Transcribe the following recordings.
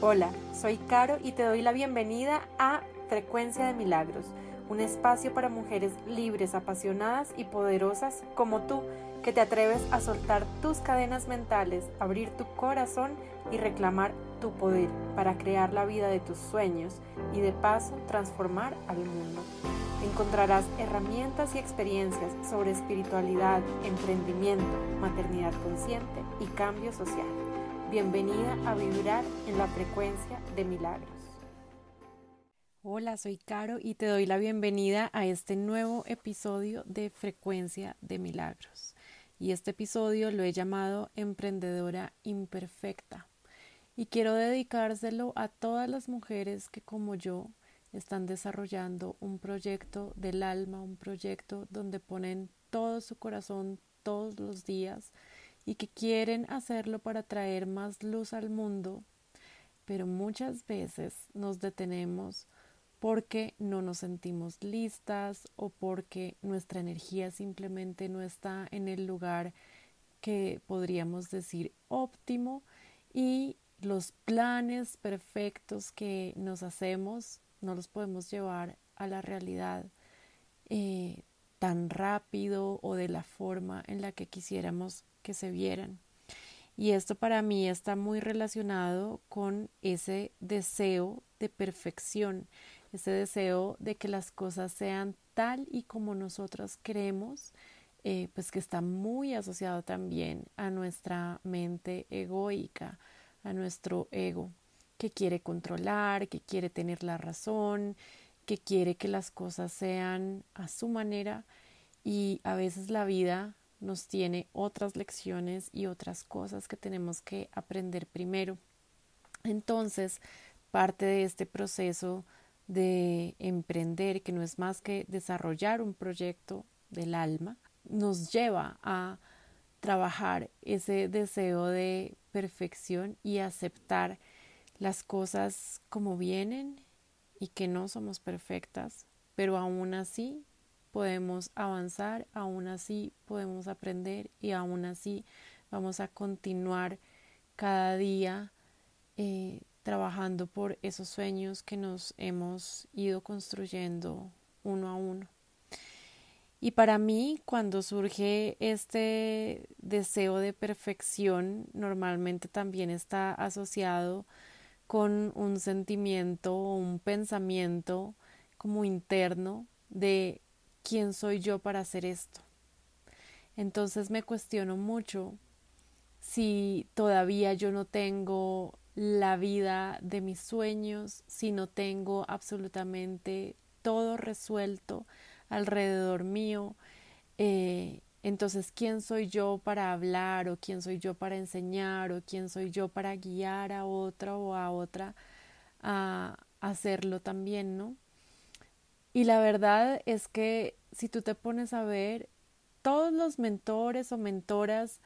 Hola, soy Caro y te doy la bienvenida a Frecuencia de Milagros, un espacio para mujeres libres, apasionadas y poderosas como tú, que te atreves a soltar tus cadenas mentales, abrir tu corazón y reclamar tu poder para crear la vida de tus sueños y de paso transformar al mundo. Encontrarás herramientas y experiencias sobre espiritualidad, emprendimiento, maternidad consciente y cambio social. Bienvenida a vibrar en la frecuencia de milagros. Hola, soy Caro y te doy la bienvenida a este nuevo episodio de Frecuencia de Milagros. Y este episodio lo he llamado Emprendedora Imperfecta. Y quiero dedicárselo a todas las mujeres que como yo están desarrollando un proyecto del alma, un proyecto donde ponen todo su corazón todos los días y que quieren hacerlo para traer más luz al mundo, pero muchas veces nos detenemos porque no nos sentimos listas o porque nuestra energía simplemente no está en el lugar que podríamos decir óptimo y los planes perfectos que nos hacemos no los podemos llevar a la realidad eh, tan rápido o de la forma en la que quisiéramos que se vieran. Y esto para mí está muy relacionado con ese deseo de perfección, ese deseo de que las cosas sean tal y como nosotras queremos, eh, pues que está muy asociado también a nuestra mente egoica, a nuestro ego, que quiere controlar, que quiere tener la razón, que quiere que las cosas sean a su manera y a veces la vida nos tiene otras lecciones y otras cosas que tenemos que aprender primero. Entonces, parte de este proceso de emprender, que no es más que desarrollar un proyecto del alma, nos lleva a trabajar ese deseo de perfección y aceptar las cosas como vienen y que no somos perfectas, pero aún así podemos avanzar, aún así podemos aprender y aún así vamos a continuar cada día eh, trabajando por esos sueños que nos hemos ido construyendo uno a uno. Y para mí, cuando surge este deseo de perfección, normalmente también está asociado con un sentimiento o un pensamiento como interno de quién soy yo para hacer esto. Entonces me cuestiono mucho si todavía yo no tengo la vida de mis sueños, si no tengo absolutamente todo resuelto alrededor mío. Eh, entonces, ¿quién soy yo para hablar o quién soy yo para enseñar o quién soy yo para guiar a otra o a otra a hacerlo también, ¿no? Y la verdad es que si tú te pones a ver, todos los mentores o mentoras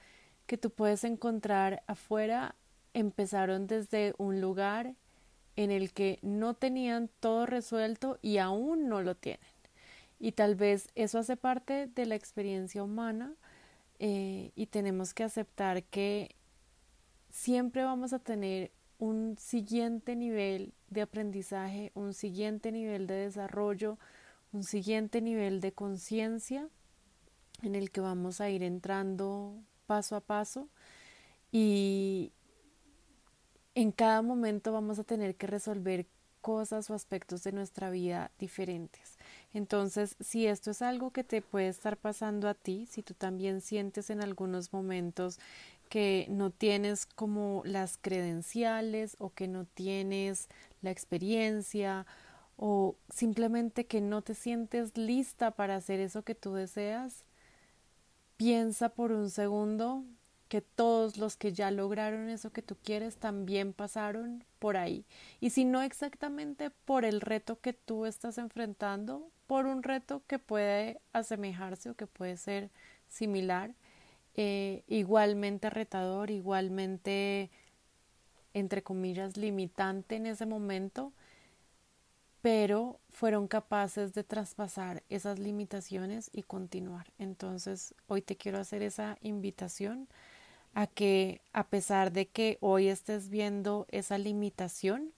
que tú puedes encontrar afuera empezaron desde un lugar en el que no tenían todo resuelto y aún no lo tienen. Y tal vez eso hace parte de la experiencia humana eh, y tenemos que aceptar que siempre vamos a tener un siguiente nivel de aprendizaje, un siguiente nivel de desarrollo, un siguiente nivel de conciencia en el que vamos a ir entrando paso a paso y en cada momento vamos a tener que resolver cosas o aspectos de nuestra vida diferentes. Entonces, si esto es algo que te puede estar pasando a ti, si tú también sientes en algunos momentos que no tienes como las credenciales o que no tienes la experiencia o simplemente que no te sientes lista para hacer eso que tú deseas, piensa por un segundo que todos los que ya lograron eso que tú quieres también pasaron por ahí. Y si no exactamente por el reto que tú estás enfrentando, por un reto que puede asemejarse o que puede ser similar, eh, igualmente retador, igualmente, entre comillas, limitante en ese momento, pero fueron capaces de traspasar esas limitaciones y continuar. Entonces, hoy te quiero hacer esa invitación a que a pesar de que hoy estés viendo esa limitación,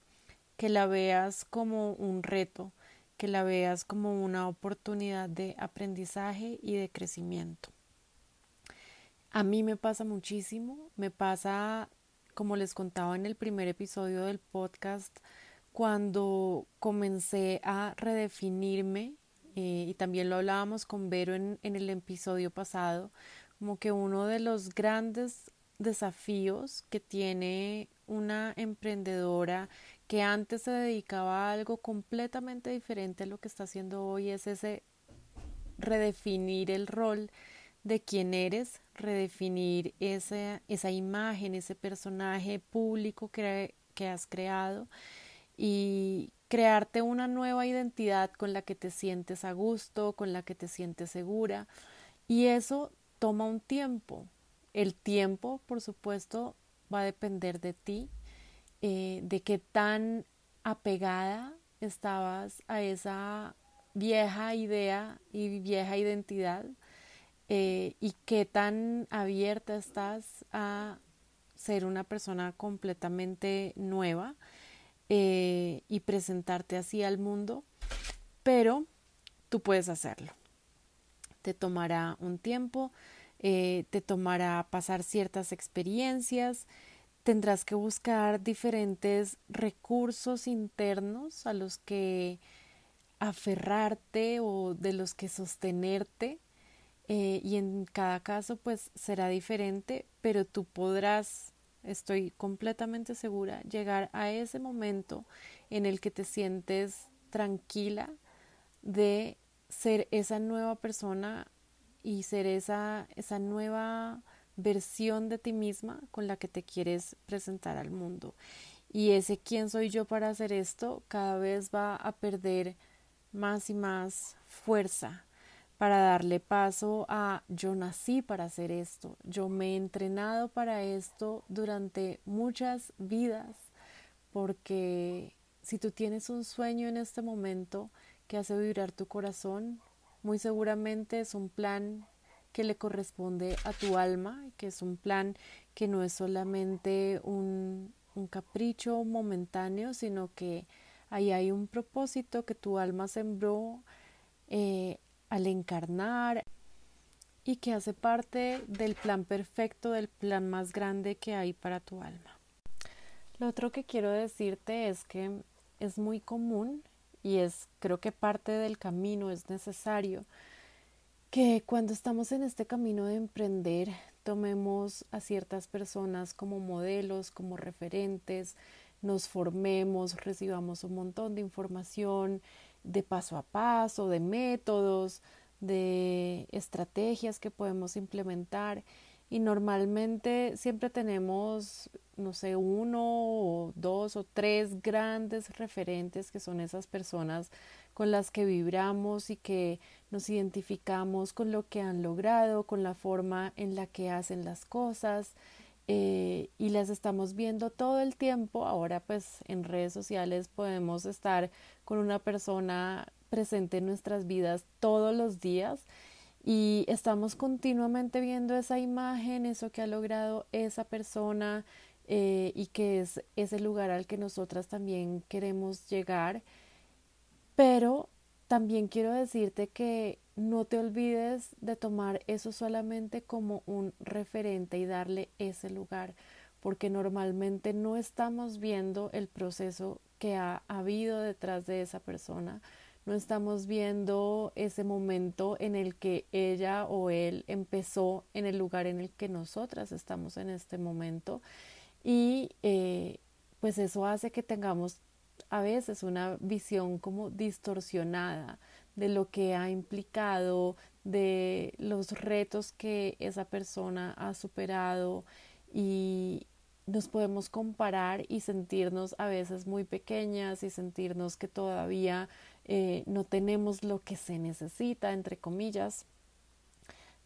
que la veas como un reto, que la veas como una oportunidad de aprendizaje y de crecimiento. A mí me pasa muchísimo, me pasa, como les contaba en el primer episodio del podcast, cuando comencé a redefinirme, eh, y también lo hablábamos con Vero en, en el episodio pasado, como que uno de los grandes desafíos que tiene una emprendedora que antes se dedicaba a algo completamente diferente a lo que está haciendo hoy es ese redefinir el rol de quién eres, redefinir esa, esa imagen, ese personaje público que, que has creado y crearte una nueva identidad con la que te sientes a gusto, con la que te sientes segura. Y eso toma un tiempo. El tiempo, por supuesto, va a depender de ti, eh, de qué tan apegada estabas a esa vieja idea y vieja identidad eh, y qué tan abierta estás a ser una persona completamente nueva eh, y presentarte así al mundo, pero tú puedes hacerlo. Te tomará un tiempo, eh, te tomará pasar ciertas experiencias, tendrás que buscar diferentes recursos internos a los que aferrarte o de los que sostenerte eh, y en cada caso pues será diferente, pero tú podrás estoy completamente segura, llegar a ese momento en el que te sientes tranquila de ser esa nueva persona y ser esa, esa nueva versión de ti misma con la que te quieres presentar al mundo. Y ese quién soy yo para hacer esto cada vez va a perder más y más fuerza para darle paso a yo nací para hacer esto, yo me he entrenado para esto durante muchas vidas, porque si tú tienes un sueño en este momento que hace vibrar tu corazón, muy seguramente es un plan que le corresponde a tu alma, que es un plan que no es solamente un, un capricho momentáneo, sino que ahí hay un propósito que tu alma sembró eh, al encarnar y que hace parte del plan perfecto, del plan más grande que hay para tu alma. Lo otro que quiero decirte es que es muy común y es creo que parte del camino es necesario que cuando estamos en este camino de emprender tomemos a ciertas personas como modelos, como referentes, nos formemos, recibamos un montón de información, de paso a paso, de métodos, de estrategias que podemos implementar. Y normalmente siempre tenemos, no sé, uno o dos o tres grandes referentes que son esas personas con las que vibramos y que nos identificamos con lo que han logrado, con la forma en la que hacen las cosas, eh, y las estamos viendo todo el tiempo. Ahora pues en redes sociales podemos estar con una persona presente en nuestras vidas todos los días y estamos continuamente viendo esa imagen, eso que ha logrado esa persona eh, y que es ese lugar al que nosotras también queremos llegar. Pero también quiero decirte que no te olvides de tomar eso solamente como un referente y darle ese lugar, porque normalmente no estamos viendo el proceso que ha habido detrás de esa persona, no estamos viendo ese momento en el que ella o él empezó en el lugar en el que nosotras estamos en este momento. Y eh, pues eso hace que tengamos a veces una visión como distorsionada de lo que ha implicado, de los retos que esa persona ha superado y nos podemos comparar y sentirnos a veces muy pequeñas y sentirnos que todavía eh, no tenemos lo que se necesita, entre comillas,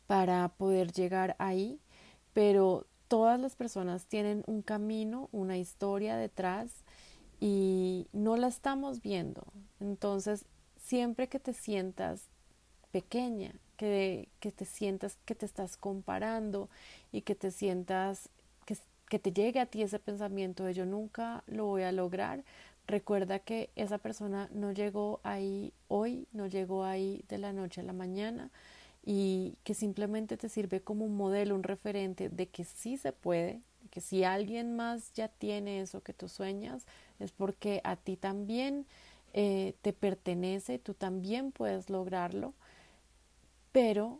para poder llegar ahí, pero todas las personas tienen un camino, una historia detrás y no la estamos viendo. Entonces, siempre que te sientas pequeña, que, que te sientas que te estás comparando y que te sientas que, que te llegue a ti ese pensamiento de yo nunca lo voy a lograr, recuerda que esa persona no llegó ahí hoy, no llegó ahí de la noche a la mañana y que simplemente te sirve como un modelo, un referente de que sí se puede, que si alguien más ya tiene eso que tú sueñas, es porque a ti también eh, te pertenece, tú también puedes lograrlo, pero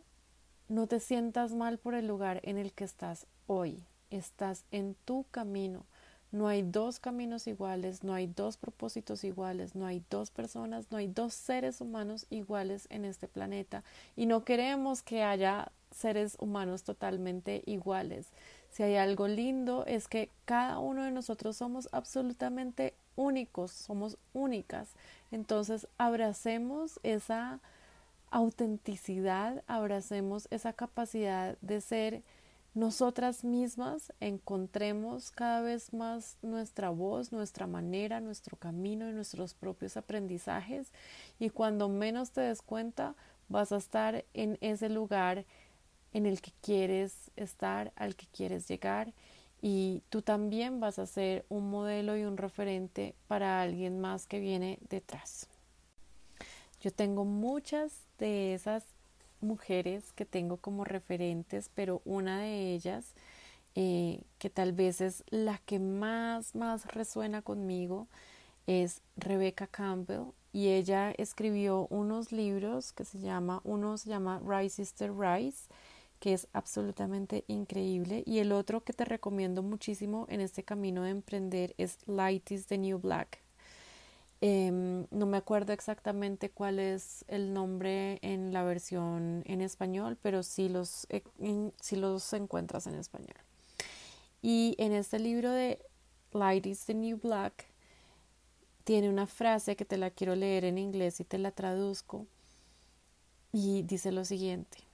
no te sientas mal por el lugar en el que estás hoy, estás en tu camino. No hay dos caminos iguales, no hay dos propósitos iguales, no hay dos personas, no hay dos seres humanos iguales en este planeta y no queremos que haya seres humanos totalmente iguales. Si hay algo lindo es que cada uno de nosotros somos absolutamente únicos, somos únicas. Entonces abracemos esa autenticidad, abracemos esa capacidad de ser nosotras mismas, encontremos cada vez más nuestra voz, nuestra manera, nuestro camino y nuestros propios aprendizajes y cuando menos te des cuenta vas a estar en ese lugar en el que quieres estar, al que quieres llegar y tú también vas a ser un modelo y un referente para alguien más que viene detrás. Yo tengo muchas de esas mujeres que tengo como referentes, pero una de ellas eh, que tal vez es la que más, más resuena conmigo es Rebecca Campbell y ella escribió unos libros que se llama, uno se llama Rise Sister Rise que es absolutamente increíble. Y el otro que te recomiendo muchísimo en este camino de emprender es Light is the New Black. Em, no me acuerdo exactamente cuál es el nombre en la versión en español, pero sí los, eh, los encuentras en español. Y en este libro de Light is the New Black tiene una frase que te la quiero leer en inglés y te la traduzco. Y dice lo siguiente.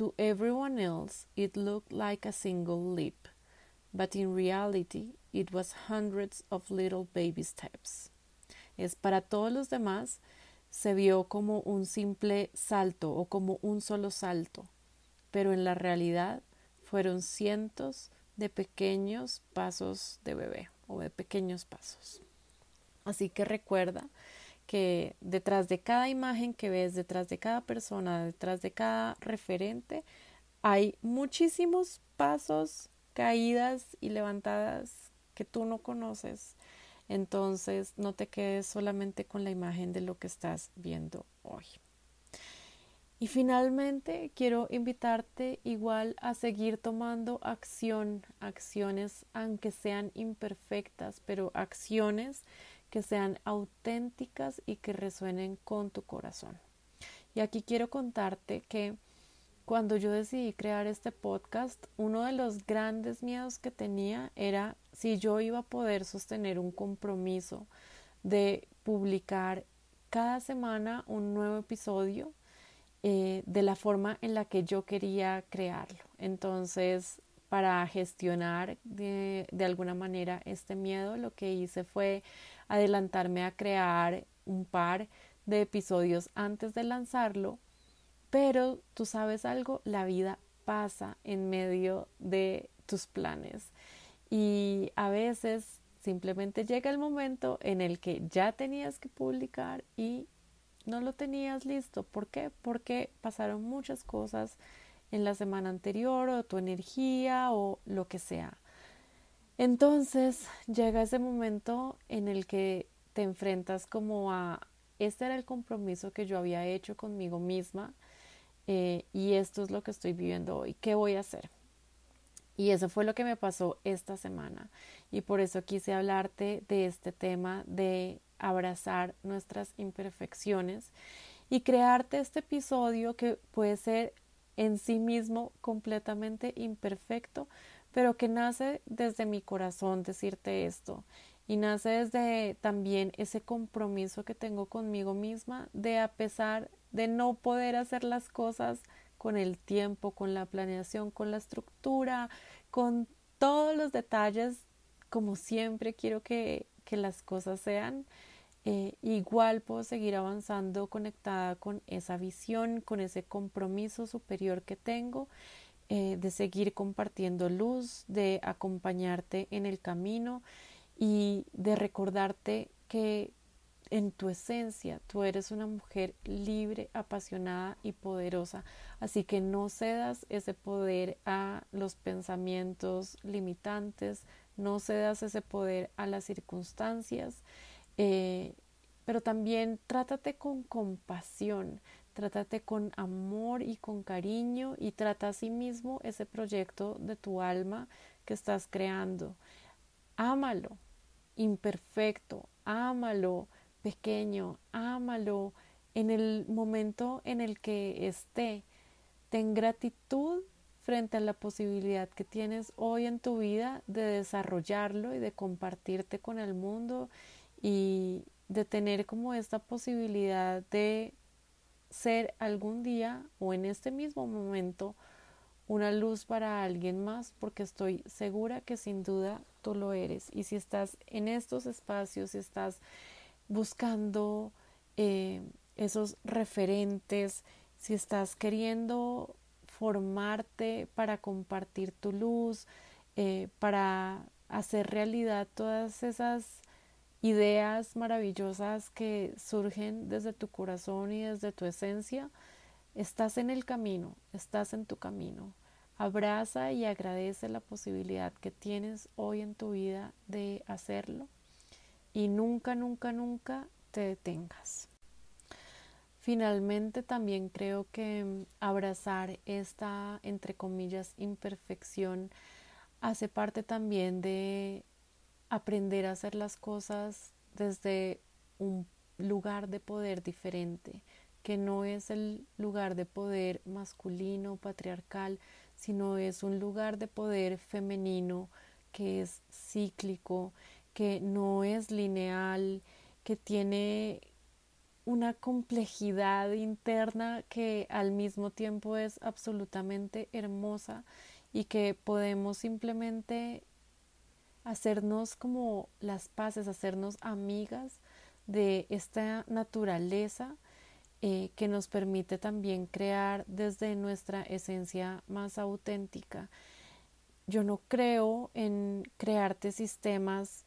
To everyone else, it looked like a single leap, but in reality, it was hundreds of little baby steps. Es para todos los demás, se vio como un simple salto o como un solo salto, pero en la realidad fueron cientos de pequeños pasos de bebé o de pequeños pasos. Así que recuerda que detrás de cada imagen que ves, detrás de cada persona, detrás de cada referente, hay muchísimos pasos, caídas y levantadas que tú no conoces. Entonces no te quedes solamente con la imagen de lo que estás viendo hoy. Y finalmente quiero invitarte igual a seguir tomando acción, acciones aunque sean imperfectas, pero acciones que sean auténticas y que resuenen con tu corazón. Y aquí quiero contarte que cuando yo decidí crear este podcast, uno de los grandes miedos que tenía era si yo iba a poder sostener un compromiso de publicar cada semana un nuevo episodio eh, de la forma en la que yo quería crearlo. Entonces, para gestionar de, de alguna manera este miedo, lo que hice fue adelantarme a crear un par de episodios antes de lanzarlo, pero tú sabes algo, la vida pasa en medio de tus planes y a veces simplemente llega el momento en el que ya tenías que publicar y no lo tenías listo. ¿Por qué? Porque pasaron muchas cosas en la semana anterior o tu energía o lo que sea. Entonces llega ese momento en el que te enfrentas como a, este era el compromiso que yo había hecho conmigo misma eh, y esto es lo que estoy viviendo hoy, ¿qué voy a hacer? Y eso fue lo que me pasó esta semana y por eso quise hablarte de este tema de abrazar nuestras imperfecciones y crearte este episodio que puede ser en sí mismo completamente imperfecto, pero que nace desde mi corazón decirte esto y nace desde también ese compromiso que tengo conmigo misma de a pesar de no poder hacer las cosas con el tiempo, con la planeación, con la estructura, con todos los detalles como siempre quiero que, que las cosas sean, eh, igual puedo seguir avanzando conectada con esa visión, con ese compromiso superior que tengo eh, de seguir compartiendo luz, de acompañarte en el camino y de recordarte que en tu esencia tú eres una mujer libre, apasionada y poderosa. Así que no cedas ese poder a los pensamientos limitantes, no cedas ese poder a las circunstancias, eh, pero también trátate con compasión, trátate con amor y con cariño y trata a sí mismo ese proyecto de tu alma que estás creando. Ámalo, imperfecto, ámalo, pequeño, ámalo en el momento en el que esté. Ten gratitud frente a la posibilidad que tienes hoy en tu vida de desarrollarlo y de compartirte con el mundo y de tener como esta posibilidad de ser algún día o en este mismo momento una luz para alguien más porque estoy segura que sin duda tú lo eres. Y si estás en estos espacios si estás buscando eh, esos referentes si estás queriendo formarte para compartir tu luz eh, para hacer realidad todas esas ideas maravillosas que surgen desde tu corazón y desde tu esencia, estás en el camino, estás en tu camino. Abraza y agradece la posibilidad que tienes hoy en tu vida de hacerlo y nunca, nunca, nunca te detengas. Finalmente también creo que abrazar esta, entre comillas, imperfección hace parte también de aprender a hacer las cosas desde un lugar de poder diferente, que no es el lugar de poder masculino, patriarcal, sino es un lugar de poder femenino que es cíclico, que no es lineal, que tiene una complejidad interna que al mismo tiempo es absolutamente hermosa y que podemos simplemente hacernos como las paces, hacernos amigas de esta naturaleza eh, que nos permite también crear desde nuestra esencia más auténtica. Yo no creo en crearte sistemas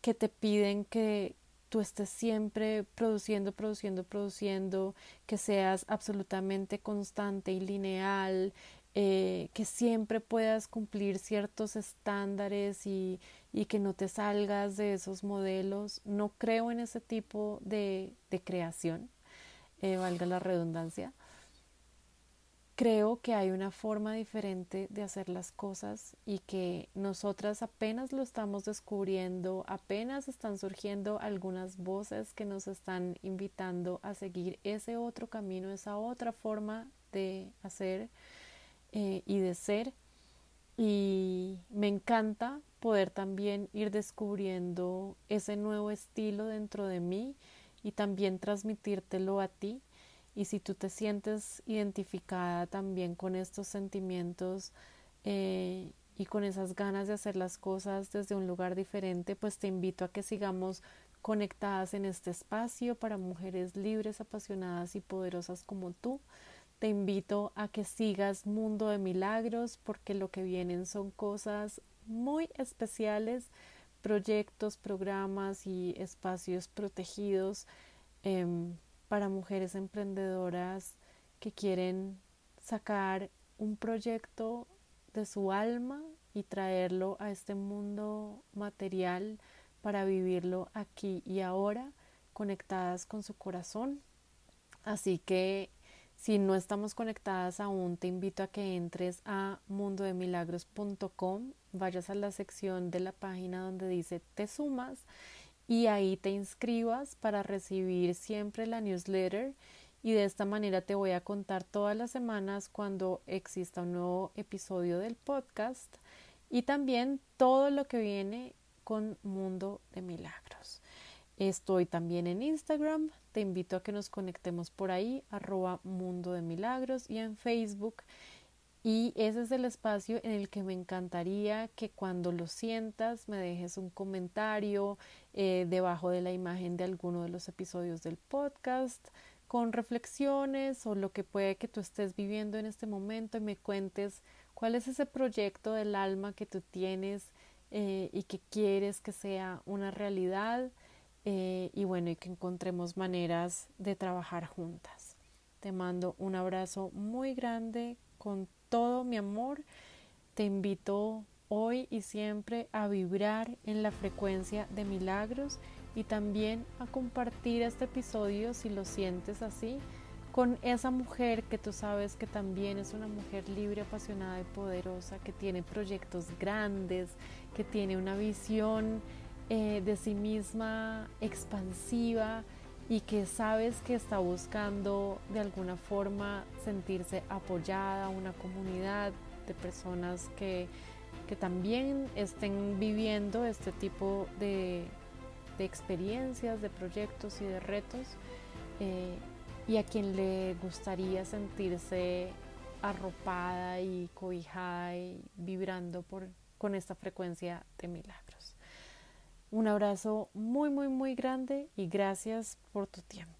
que te piden que tú estés siempre produciendo, produciendo, produciendo, que seas absolutamente constante y lineal, eh, que siempre puedas cumplir ciertos estándares y, y, que no te salgas de esos modelos. No creo en ese tipo de, de creación, eh, valga la redundancia. Creo que hay una forma diferente de hacer las cosas y que nosotras apenas lo estamos descubriendo, apenas están surgiendo algunas voces que nos están invitando a seguir ese otro camino, esa otra forma de hacer eh, y de ser. Y me encanta poder también ir descubriendo ese nuevo estilo dentro de mí y también transmitírtelo a ti. Y si tú te sientes identificada también con estos sentimientos eh, y con esas ganas de hacer las cosas desde un lugar diferente, pues te invito a que sigamos conectadas en este espacio para mujeres libres, apasionadas y poderosas como tú. Te invito a que sigas Mundo de Milagros porque lo que vienen son cosas muy especiales, proyectos, programas y espacios protegidos em, para mujeres emprendedoras que quieren sacar un proyecto de su alma y traerlo a este mundo material para vivirlo aquí y ahora conectadas con su corazón. Así que si no estamos conectadas aún, te invito a que entres a mundodemilagros.com, vayas a la sección de la página donde dice te sumas y ahí te inscribas para recibir siempre la newsletter y de esta manera te voy a contar todas las semanas cuando exista un nuevo episodio del podcast y también todo lo que viene con Mundo de Milagros. Estoy también en Instagram, te invito a que nos conectemos por ahí, arroba Mundo de Milagros y en Facebook. Y ese es el espacio en el que me encantaría que cuando lo sientas me dejes un comentario eh, debajo de la imagen de alguno de los episodios del podcast con reflexiones o lo que puede que tú estés viviendo en este momento y me cuentes cuál es ese proyecto del alma que tú tienes eh, y que quieres que sea una realidad eh, y bueno, y que encontremos maneras de trabajar juntas. Te mando un abrazo muy grande con todo mi amor. Te invito hoy y siempre a vibrar en la frecuencia de milagros y también a compartir este episodio si lo sientes así con esa mujer que tú sabes que también es una mujer libre, apasionada y poderosa, que tiene proyectos grandes, que tiene una visión eh, de sí misma expansiva y que sabes que está buscando de alguna forma sentirse apoyada, una comunidad de personas que, también estén viviendo este tipo de, experiencias, de proyectos y de retos eh, y a quien le gustaría sentirse arropada y cobijada y vibrando por, con esta frecuencia de milagros. Un abrazo muy, muy, muy grande y gracias por tu tiempo.